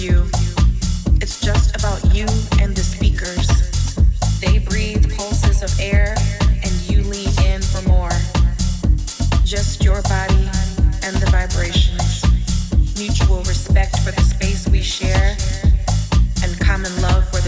It's just about you and the speakers. They breathe pulses of air and you lean in for more. Just your body and the vibrations. Mutual respect for the space we share and common love for the